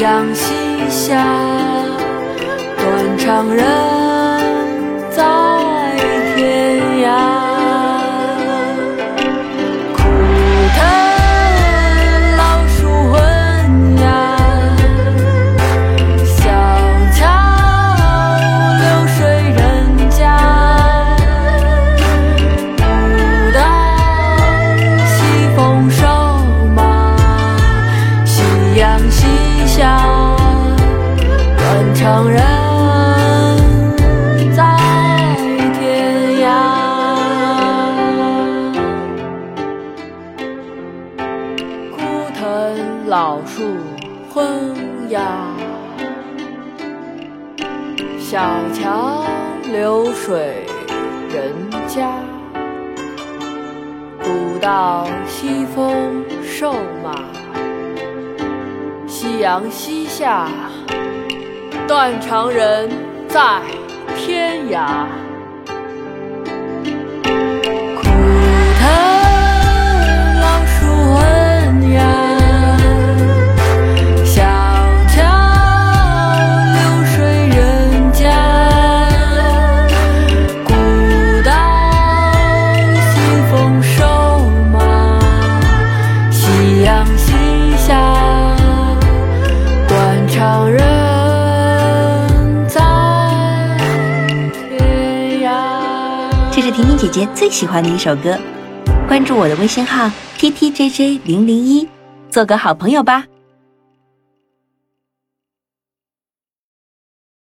夕阳西下，断肠人。断肠人在天涯。枯藤老树昏鸦，小桥流水人家。古道西风瘦马，夕阳西下，断肠人在天涯。这是婷婷姐姐最喜欢的一首歌。关注我的微信号 t t j j 零零一，做个好朋友吧。